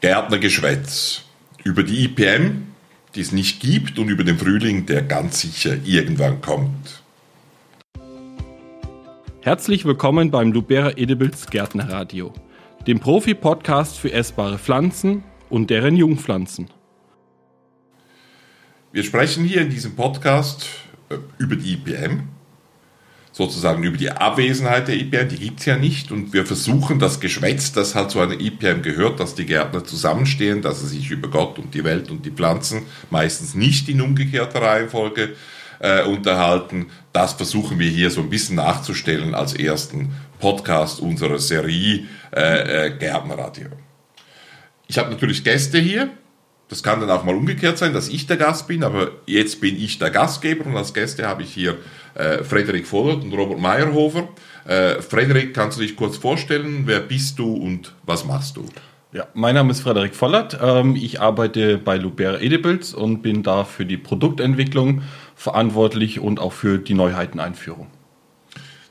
Gärtnergeschwätz über die IPM, die es nicht gibt, und über den Frühling, der ganz sicher irgendwann kommt. Herzlich willkommen beim Lubera Edibles Gärtnerradio, dem Profi-Podcast für essbare Pflanzen und deren Jungpflanzen. Wir sprechen hier in diesem Podcast äh, über die IPM, sozusagen über die Abwesenheit der IPM, die gibt es ja nicht. Und wir versuchen das Geschwätz, das halt zu einer IPM gehört, dass die Gärtner zusammenstehen, dass sie sich über Gott und die Welt und die Pflanzen meistens nicht in umgekehrter Reihenfolge äh, unterhalten. Das versuchen wir hier so ein bisschen nachzustellen als ersten Podcast unserer Serie äh, äh, Gärtnerradio. Ich habe natürlich Gäste hier. Das kann dann auch mal umgekehrt sein, dass ich der Gast bin, aber jetzt bin ich der Gastgeber und als Gäste habe ich hier äh, Frederik Vollert und Robert Meyerhofer. Äh, Frederik, kannst du dich kurz vorstellen? Wer bist du und was machst du? Ja, mein Name ist Frederik Vollert. Ähm, ich arbeite bei Lubera Edibles und bin da für die Produktentwicklung verantwortlich und auch für die Neuheiteneinführung.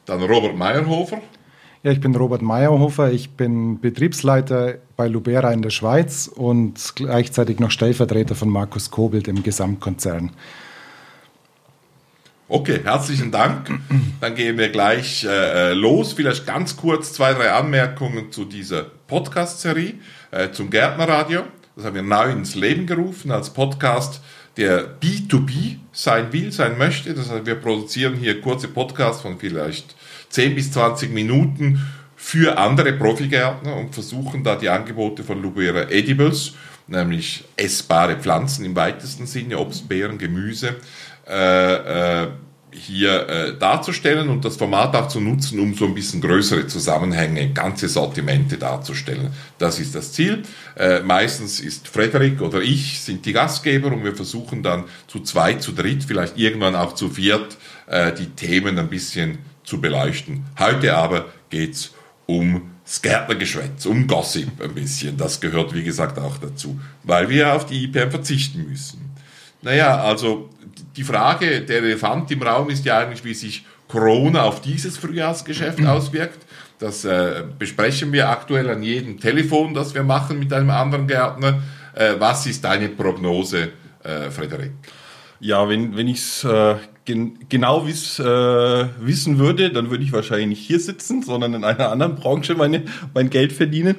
Dann Robert Meyerhofer. Ja, ich bin Robert Meyerhofer. Ich bin Betriebsleiter bei Lubera in der Schweiz und gleichzeitig noch Stellvertreter von Markus Kobelt im Gesamtkonzern. Okay, herzlichen Dank. Dann gehen wir gleich äh, los. Vielleicht ganz kurz zwei, drei Anmerkungen zu dieser Podcast-Serie, äh, zum Gärtnerradio. Das haben wir neu ins Leben gerufen als Podcast, der B2B sein will, sein möchte. Das heißt, wir produzieren hier kurze Podcasts von vielleicht 10 bis 20 Minuten für andere Profigärtner und versuchen da die Angebote von Lubera Edibles, nämlich essbare Pflanzen im weitesten Sinne, Obst, Beeren, Gemüse, äh, äh, hier äh, darzustellen und das Format auch zu nutzen, um so ein bisschen größere Zusammenhänge, ganze Sortimente darzustellen. Das ist das Ziel. Äh, meistens ist Frederik oder ich sind die Gastgeber und wir versuchen dann zu zweit, zu dritt, vielleicht irgendwann auch zu viert, äh, die Themen ein bisschen zu beleuchten. Heute aber geht's um das Gärtnergeschwätz, um Gossip ein bisschen. Das gehört, wie gesagt, auch dazu, weil wir auf die IPM verzichten müssen. Naja, also die Frage, der Elefant im Raum ist ja eigentlich, wie sich Corona auf dieses Frühjahrsgeschäft mhm. auswirkt. Das äh, besprechen wir aktuell an jedem Telefon, das wir machen mit einem anderen Gärtner. Äh, was ist deine Prognose, äh, Frederik? Ja, wenn, wenn ich es äh, gen genau wiss, äh, wissen würde, dann würde ich wahrscheinlich nicht hier sitzen, sondern in einer anderen Branche meine, mein Geld verdienen.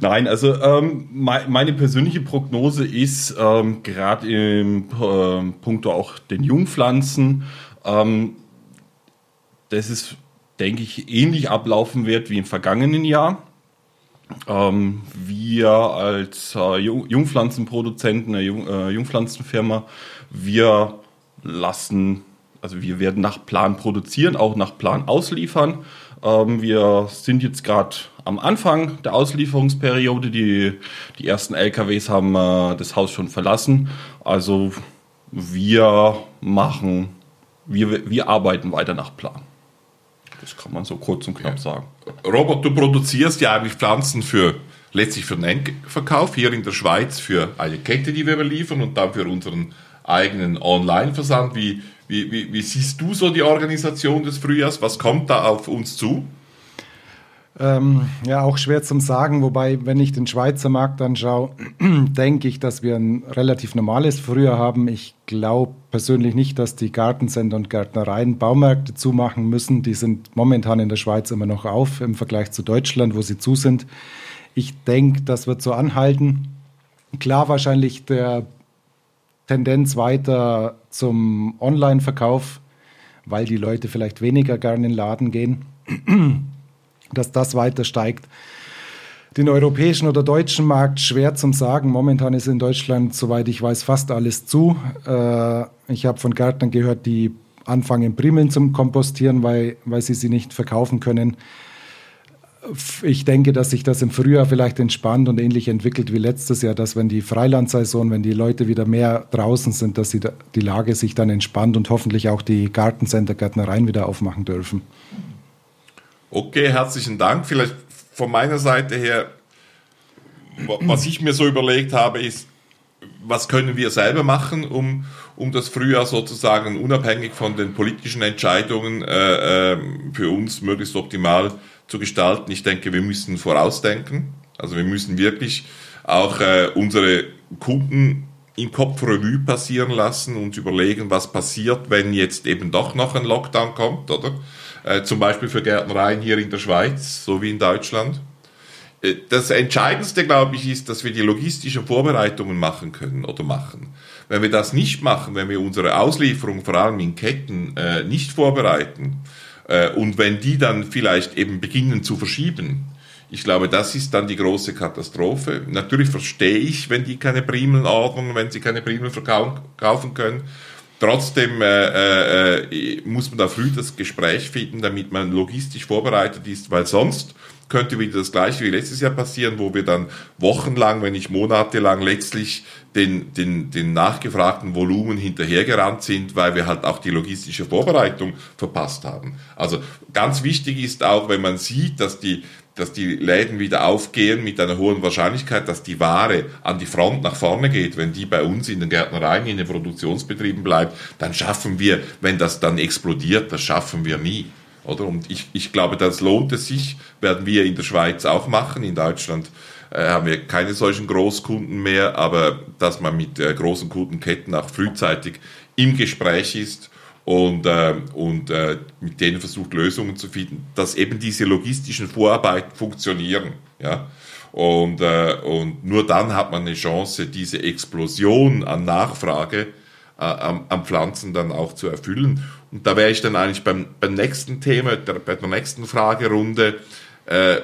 Nein, also ähm, me meine persönliche Prognose ist, ähm, gerade im äh, Punkto auch den Jungpflanzen, ähm, dass es, denke ich, ähnlich ablaufen wird wie im vergangenen Jahr. Ähm, wir als äh, Jungpflanzenproduzenten, eine Jung, äh, Jungpflanzenfirma, wir lassen also wir werden nach Plan produzieren, auch nach Plan ausliefern. Ähm, wir sind jetzt gerade am Anfang der Auslieferungsperiode. Die, die ersten LKWs haben äh, das Haus schon verlassen. Also wir machen, wir, wir arbeiten weiter nach Plan. Das kann man so kurz und knapp sagen. Robert, du produzierst ja eigentlich Pflanzen für letztlich für den Endverkauf hier in der Schweiz für eine Kette, die wir liefern und dann für unseren eigenen Online-Versand. Wie, wie, wie, wie, siehst du so die Organisation des Frühjahrs? Was kommt da auf uns zu? Ähm, ja, auch schwer zum sagen, wobei, wenn ich den Schweizer Markt anschaue, denke ich, dass wir ein relativ normales Frühjahr haben. Ich glaube persönlich nicht, dass die Gartencenter und Gärtnereien Baumärkte zumachen müssen. Die sind momentan in der Schweiz immer noch auf im Vergleich zu Deutschland, wo sie zu sind. Ich denke, das wird so anhalten. Klar, wahrscheinlich der Tendenz weiter zum Online-Verkauf, weil die Leute vielleicht weniger gerne in den Laden gehen, dass das weiter steigt. Den europäischen oder deutschen Markt schwer zum sagen. Momentan ist in Deutschland, soweit ich weiß, fast alles zu. Äh, ich habe von Gärtnern gehört, die anfangen, Primeln zum Kompostieren, weil, weil sie sie nicht verkaufen können ich denke, dass sich das im Frühjahr vielleicht entspannt und ähnlich entwickelt wie letztes Jahr, dass wenn die Freilandsaison, wenn die Leute wieder mehr draußen sind, dass die, die Lage sich dann entspannt und hoffentlich auch die Gartencenter, Gärtnereien wieder aufmachen dürfen. Okay, herzlichen Dank. Vielleicht von meiner Seite her, was ich mir so überlegt habe, ist, was können wir selber machen, um, um das Frühjahr sozusagen unabhängig von den politischen Entscheidungen äh, äh für uns möglichst optimal zu gestalten. Ich denke, wir müssen vorausdenken. Also wir müssen wirklich auch äh, unsere Kunden im Kopf Revue passieren lassen und überlegen, was passiert, wenn jetzt eben doch noch ein Lockdown kommt, oder? Äh, zum Beispiel für Gärtnereien hier in der Schweiz, so wie in Deutschland. Äh, das Entscheidendste, glaube ich, ist, dass wir die logistischen Vorbereitungen machen können oder machen. Wenn wir das nicht machen, wenn wir unsere Auslieferung vor allem in Ketten äh, nicht vorbereiten und wenn die dann vielleicht eben beginnen zu verschieben, ich glaube, das ist dann die große Katastrophe. Natürlich verstehe ich, wenn die keine Primeln ordnen, wenn sie keine Primeln verkaufen können. Trotzdem äh, äh, muss man da früh das Gespräch finden, damit man logistisch vorbereitet ist, weil sonst könnte wieder das gleiche wie letztes Jahr passieren, wo wir dann wochenlang, wenn nicht monatelang letztlich den, den, den nachgefragten Volumen hinterhergerannt sind, weil wir halt auch die logistische Vorbereitung verpasst haben. Also ganz wichtig ist auch, wenn man sieht, dass die, dass die Läden wieder aufgehen mit einer hohen Wahrscheinlichkeit, dass die Ware an die Front nach vorne geht, wenn die bei uns in den Gärtnereien, in den Produktionsbetrieben bleibt, dann schaffen wir, wenn das dann explodiert, das schaffen wir nie. Oder? Und ich, ich glaube, das lohnt es sich, werden wir in der Schweiz auch machen. In Deutschland äh, haben wir keine solchen Großkunden mehr, aber dass man mit äh, großen Kundenketten auch frühzeitig im Gespräch ist und, äh, und äh, mit denen versucht, Lösungen zu finden, dass eben diese logistischen Vorarbeiten funktionieren. Ja? Und, äh, und nur dann hat man eine Chance, diese Explosion an Nachfrage äh, am, am Pflanzen dann auch zu erfüllen. Und da wäre ich dann eigentlich beim, beim nächsten Thema, der, bei der nächsten Fragerunde. Äh,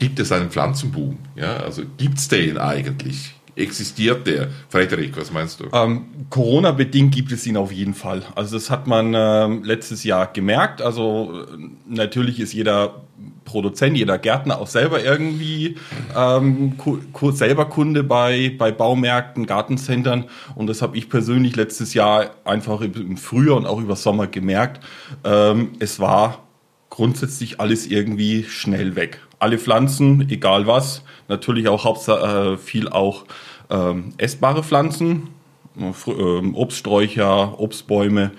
gibt es einen Pflanzenboom? Ja, also gibt es den eigentlich? Existiert der? Frederik, was meinst du? Ähm, Corona-bedingt gibt es ihn auf jeden Fall. Also das hat man ähm, letztes Jahr gemerkt. Also äh, natürlich ist jeder Produzent, jeder Gärtner auch selber irgendwie ähm, selber Kunde bei, bei Baumärkten, Gartencentern. Und das habe ich persönlich letztes Jahr einfach im Frühjahr und auch über Sommer gemerkt. Ähm, es war grundsätzlich alles irgendwie schnell weg. Alle Pflanzen, egal was, natürlich auch äh, viel auch ähm, essbare Pflanzen, ähm, Obststräucher, Obstbäume,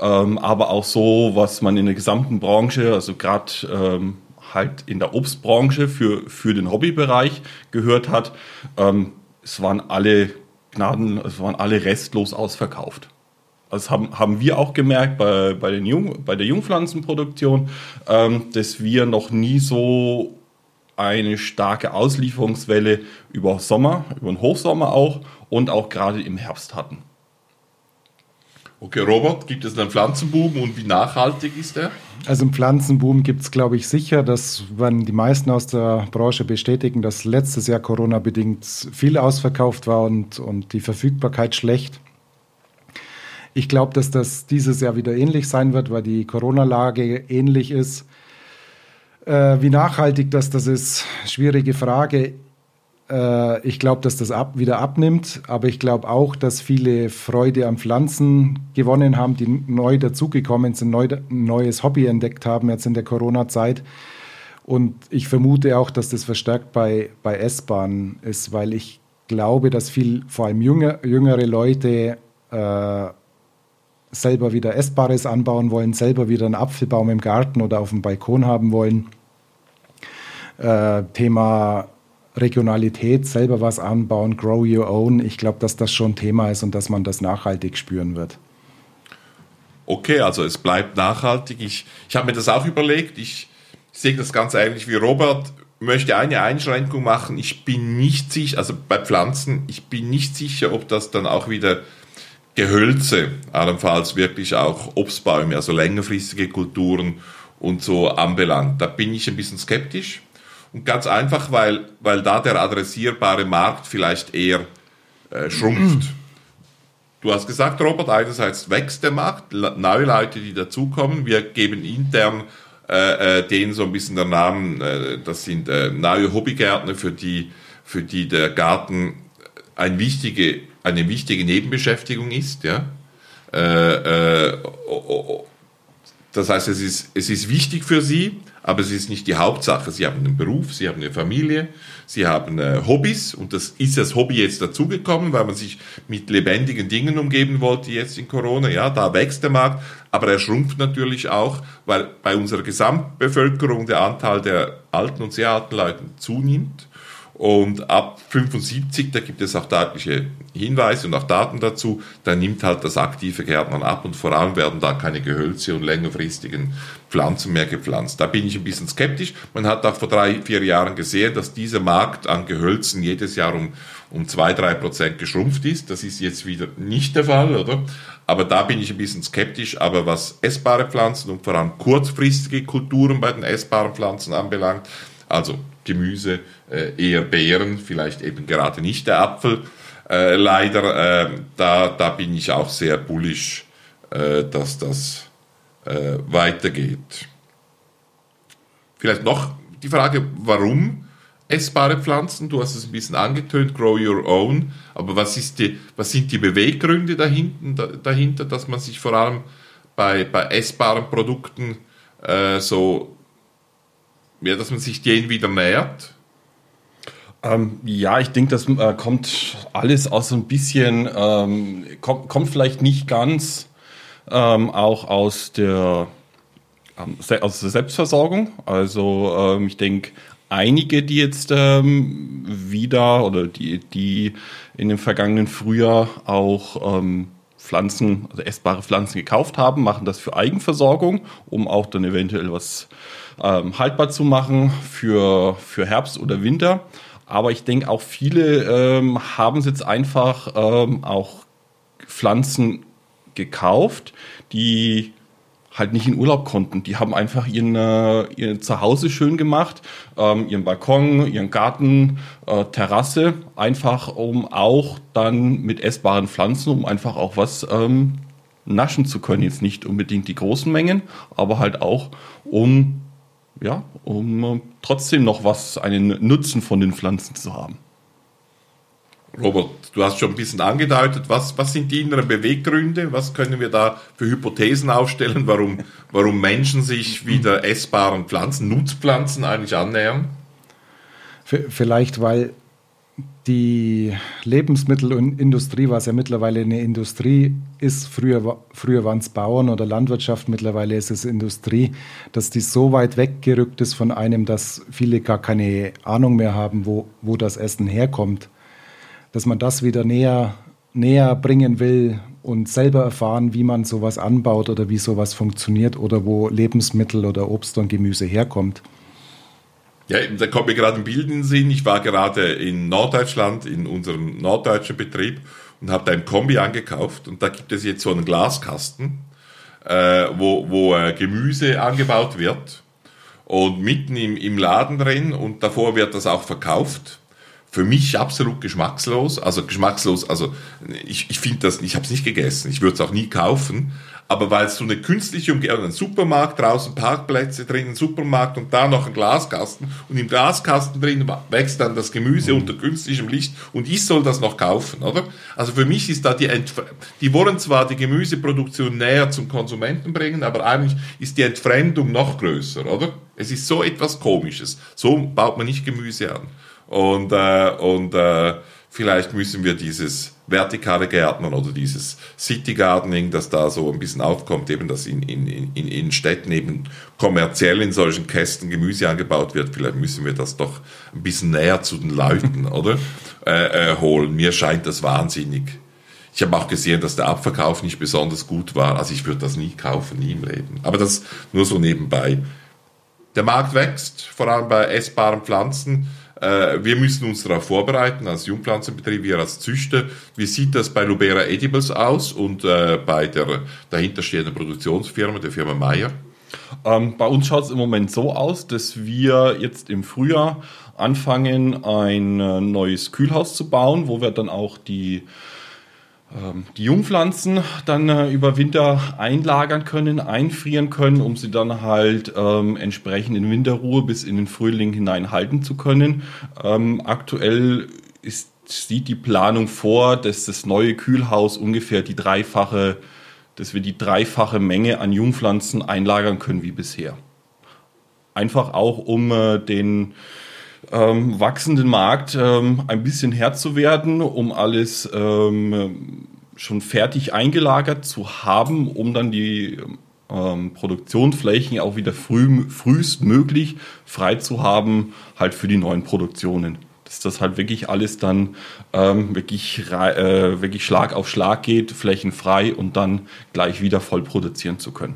ähm, aber auch so, was man in der gesamten Branche, also gerade ähm, halt in der Obstbranche für, für den Hobbybereich gehört hat, ähm, es waren alle Gnaden, es waren alle restlos ausverkauft. Das haben, haben wir auch gemerkt bei, bei, den Jung, bei der Jungpflanzenproduktion, ähm, dass wir noch nie so eine starke Auslieferungswelle über Sommer, über den Hochsommer auch und auch gerade im Herbst hatten. Okay, Robert, gibt es einen Pflanzenboom und wie nachhaltig ist der? Also einen Pflanzenboom gibt es, glaube ich, sicher. Das werden die meisten aus der Branche bestätigen, dass letztes Jahr Corona-bedingt viel ausverkauft war und, und die Verfügbarkeit schlecht. Ich glaube, dass das dieses Jahr wieder ähnlich sein wird, weil die Corona-Lage ähnlich ist. Äh, wie nachhaltig das, das ist, schwierige Frage. Äh, ich glaube, dass das ab, wieder abnimmt, aber ich glaube auch, dass viele Freude am Pflanzen gewonnen haben, die neu dazugekommen sind, neu, ein neues Hobby entdeckt haben jetzt in der Corona-Zeit. Und ich vermute auch, dass das verstärkt bei, bei S-Bahn ist, weil ich glaube, dass viel, vor allem jünger, jüngere Leute äh, selber wieder Essbares anbauen wollen, selber wieder einen Apfelbaum im Garten oder auf dem Balkon haben wollen. Äh, Thema Regionalität, selber was anbauen, grow your own. Ich glaube, dass das schon Thema ist und dass man das nachhaltig spüren wird. Okay, also es bleibt nachhaltig. Ich, ich habe mir das auch überlegt. Ich sehe das ganz ähnlich wie Robert. Möchte eine Einschränkung machen. Ich bin nicht sicher, also bei Pflanzen, ich bin nicht sicher, ob das dann auch wieder Gehölze, allenfalls wirklich auch Obstbäume, also längerfristige Kulturen und so anbelangt. Da bin ich ein bisschen skeptisch. Ganz einfach, weil, weil da der adressierbare Markt vielleicht eher äh, schrumpft. Du hast gesagt, Robert, einerseits wächst der Markt, neue Leute, die dazukommen. Wir geben intern äh, äh, denen so ein bisschen der Namen, äh, das sind äh, neue Hobbygärtner, für die, für die der Garten ein wichtige, eine wichtige Nebenbeschäftigung ist. Ja? Äh, äh, das heißt, es ist, es ist wichtig für sie, aber es ist nicht die Hauptsache. Sie haben einen Beruf, sie haben eine Familie, sie haben äh, Hobbys und das ist das Hobby jetzt dazugekommen, weil man sich mit lebendigen Dingen umgeben wollte jetzt in Corona. Ja, da wächst der Markt, aber er schrumpft natürlich auch, weil bei unserer Gesamtbevölkerung der Anteil der alten und sehr alten Leute zunimmt. Und ab 75, da gibt es auch deutliche Hinweise und auch Daten dazu, da nimmt halt das aktive Gärtnern ab und vor allem werden da keine Gehölze und längerfristigen Pflanzen mehr gepflanzt. Da bin ich ein bisschen skeptisch. Man hat auch vor drei, vier Jahren gesehen, dass dieser Markt an Gehölzen jedes Jahr um, um zwei, drei Prozent geschrumpft ist. Das ist jetzt wieder nicht der Fall, oder? Aber da bin ich ein bisschen skeptisch. Aber was essbare Pflanzen und vor allem kurzfristige Kulturen bei den essbaren Pflanzen anbelangt, also Gemüse, äh, eher Beeren, vielleicht eben gerade nicht der Apfel. Äh, leider, äh, da, da bin ich auch sehr bullisch, äh, dass das weitergeht. Vielleicht noch die Frage, warum essbare Pflanzen? Du hast es ein bisschen angetönt, grow your own. Aber was, ist die, was sind die Beweggründe dahinter, dahinter, dass man sich vor allem bei, bei essbaren Produkten äh, so ja, dass man sich denen wieder nähert? Ähm, ja, ich denke, das äh, kommt alles aus so ein bisschen, ähm, kommt, kommt vielleicht nicht ganz ähm, auch aus der, ähm, aus der Selbstversorgung. Also ähm, ich denke, einige, die jetzt ähm, wieder oder die, die in dem vergangenen Frühjahr auch Pflanzen, also essbare Pflanzen gekauft haben, machen das für Eigenversorgung, um auch dann eventuell was ähm, haltbar zu machen für, für Herbst oder Winter. Aber ich denke auch viele ähm, haben es jetzt einfach ähm, auch Pflanzen gekauft, die halt nicht in Urlaub konnten. Die haben einfach ihren, äh, ihr Zuhause schön gemacht, ähm, ihren Balkon, ihren Garten, äh, Terrasse, einfach um auch dann mit essbaren Pflanzen, um einfach auch was ähm, naschen zu können. Jetzt nicht unbedingt die großen Mengen, aber halt auch um ja, um äh, trotzdem noch was, einen Nutzen von den Pflanzen zu haben. Robert, du hast schon ein bisschen angedeutet, was, was sind die inneren Beweggründe? Was können wir da für Hypothesen aufstellen, warum, warum Menschen sich wieder essbaren Pflanzen, Nutzpflanzen eigentlich annähern? Vielleicht, weil die Lebensmittelindustrie, was ja mittlerweile eine Industrie ist, früher, früher waren es Bauern oder Landwirtschaft, mittlerweile ist es Industrie, dass die so weit weggerückt ist von einem, dass viele gar keine Ahnung mehr haben, wo, wo das Essen herkommt. Dass man das wieder näher, näher bringen will und selber erfahren, wie man sowas anbaut oder wie sowas funktioniert oder wo Lebensmittel oder Obst und Gemüse herkommt. Ja, da kommt mir gerade ein Bild in den Sinn. Ich war gerade in Norddeutschland, in unserem norddeutschen Betrieb und habe da ein Kombi angekauft und da gibt es jetzt so einen Glaskasten, äh, wo, wo äh, Gemüse angebaut wird und mitten im, im Laden drin und davor wird das auch verkauft. Für mich absolut geschmackslos, also geschmackslos, also ich, ich finde das, ich habe es nicht gegessen, ich würde es auch nie kaufen, aber weil es so eine künstliche Umgebung, ein Supermarkt draußen, Parkplätze drin, ein Supermarkt und da noch ein Glaskasten und im Glaskasten drin wächst dann das Gemüse mhm. unter künstlichem Licht und ich soll das noch kaufen, oder? Also für mich ist da die, Entf die wollen zwar die Gemüseproduktion näher zum Konsumenten bringen, aber eigentlich ist die Entfremdung noch größer, oder? Es ist so etwas Komisches. So baut man nicht Gemüse an. Und, äh, und äh, vielleicht müssen wir dieses vertikale Gärtnern oder dieses City Gardening, das da so ein bisschen aufkommt, eben dass in, in, in, in Städten eben kommerziell in solchen Kästen Gemüse angebaut wird, vielleicht müssen wir das doch ein bisschen näher zu den Leuten, oder? Äh, äh, holen. Mir scheint das wahnsinnig. Ich habe auch gesehen, dass der Abverkauf nicht besonders gut war. Also ich würde das nie kaufen, nie im Leben. Aber das nur so nebenbei. Der Markt wächst, vor allem bei essbaren Pflanzen. Äh, wir müssen uns darauf vorbereiten, als Jungpflanzenbetrieb, wir als Züchter. Wie sieht das bei Lubera Edibles aus und äh, bei der dahinterstehenden Produktionsfirma, der Firma Meyer? Ähm, bei uns schaut es im Moment so aus, dass wir jetzt im Frühjahr anfangen, ein äh, neues Kühlhaus zu bauen, wo wir dann auch die die Jungpflanzen dann äh, über Winter einlagern können, einfrieren können, um sie dann halt ähm, entsprechend in Winterruhe bis in den Frühling hinein halten zu können. Ähm, aktuell ist, sieht die Planung vor, dass das neue Kühlhaus ungefähr die dreifache, dass wir die dreifache Menge an Jungpflanzen einlagern können wie bisher. Einfach auch um äh, den ähm, wachsenden Markt ähm, ein bisschen Herr zu werden, um alles ähm, schon fertig eingelagert zu haben, um dann die ähm, Produktionsflächen auch wieder früh, frühestmöglich frei zu haben, halt für die neuen Produktionen. Das dass das halt wirklich alles dann ähm, wirklich, äh, wirklich Schlag auf Schlag geht, flächenfrei und dann gleich wieder voll produzieren zu können.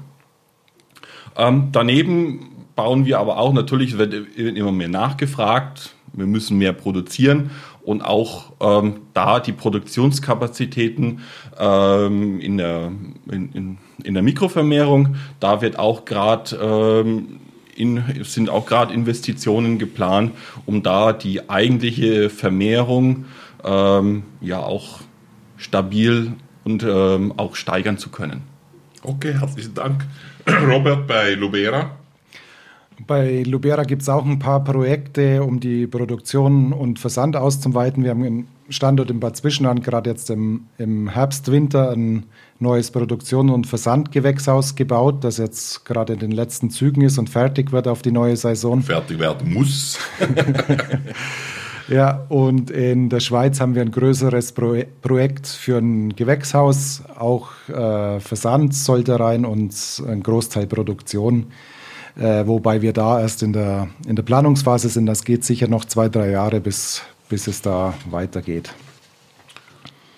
Ähm, daneben bauen wir aber auch, natürlich wird immer mehr nachgefragt, wir müssen mehr produzieren und auch ähm, da die Produktionskapazitäten ähm, in, der, in, in, in, der Mikrovermehrung, da wird auch gerade ähm, in, sind auch gerade Investitionen geplant, um da die eigentliche Vermehrung ähm, ja auch stabil und ähm, auch steigern zu können. Okay, herzlichen Dank. Robert bei Lubera. Bei Lubera gibt es auch ein paar Projekte, um die Produktion und Versand auszuweiten. Wir haben einen Standort in Bad Zwischenland gerade jetzt im, im Herbst, Winter ein neues Produktion- und Versandgewächshaus gebaut, das jetzt gerade in den letzten Zügen ist und fertig wird auf die neue Saison. Fertig werden muss. ja, und in der Schweiz haben wir ein größeres Pro Projekt für ein Gewächshaus, auch äh, Versand sollte rein und ein Großteil Produktion äh, wobei wir da erst in der, in der Planungsphase sind. Das geht sicher noch zwei, drei Jahre, bis, bis es da weitergeht.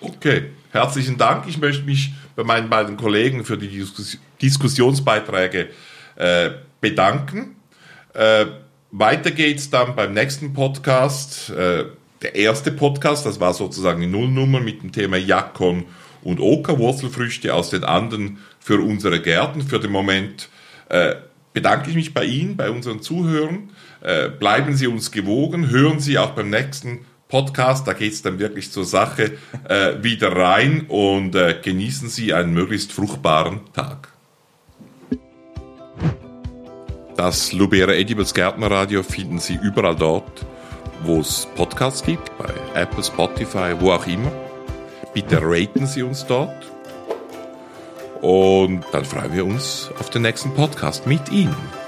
Okay, herzlichen Dank. Ich möchte mich bei meinen beiden Kollegen für die Diskus Diskussionsbeiträge äh, bedanken. Äh, weiter geht's dann beim nächsten Podcast. Äh, der erste Podcast, das war sozusagen die Nullnummer mit dem Thema Jakon und Oka, Wurzelfrüchte aus den Anden für unsere Gärten. Für den Moment äh, bedanke ich mich bei Ihnen, bei unseren Zuhörern. Äh, bleiben Sie uns gewogen, hören Sie auch beim nächsten Podcast, da geht es dann wirklich zur Sache, äh, wieder rein und äh, genießen Sie einen möglichst fruchtbaren Tag. Das Lubera Edibles Gärtnerradio finden Sie überall dort, wo es Podcasts gibt, bei Apple, Spotify, wo auch immer. Bitte raten Sie uns dort und dann freuen wir uns auf den nächsten Podcast mit Ihnen.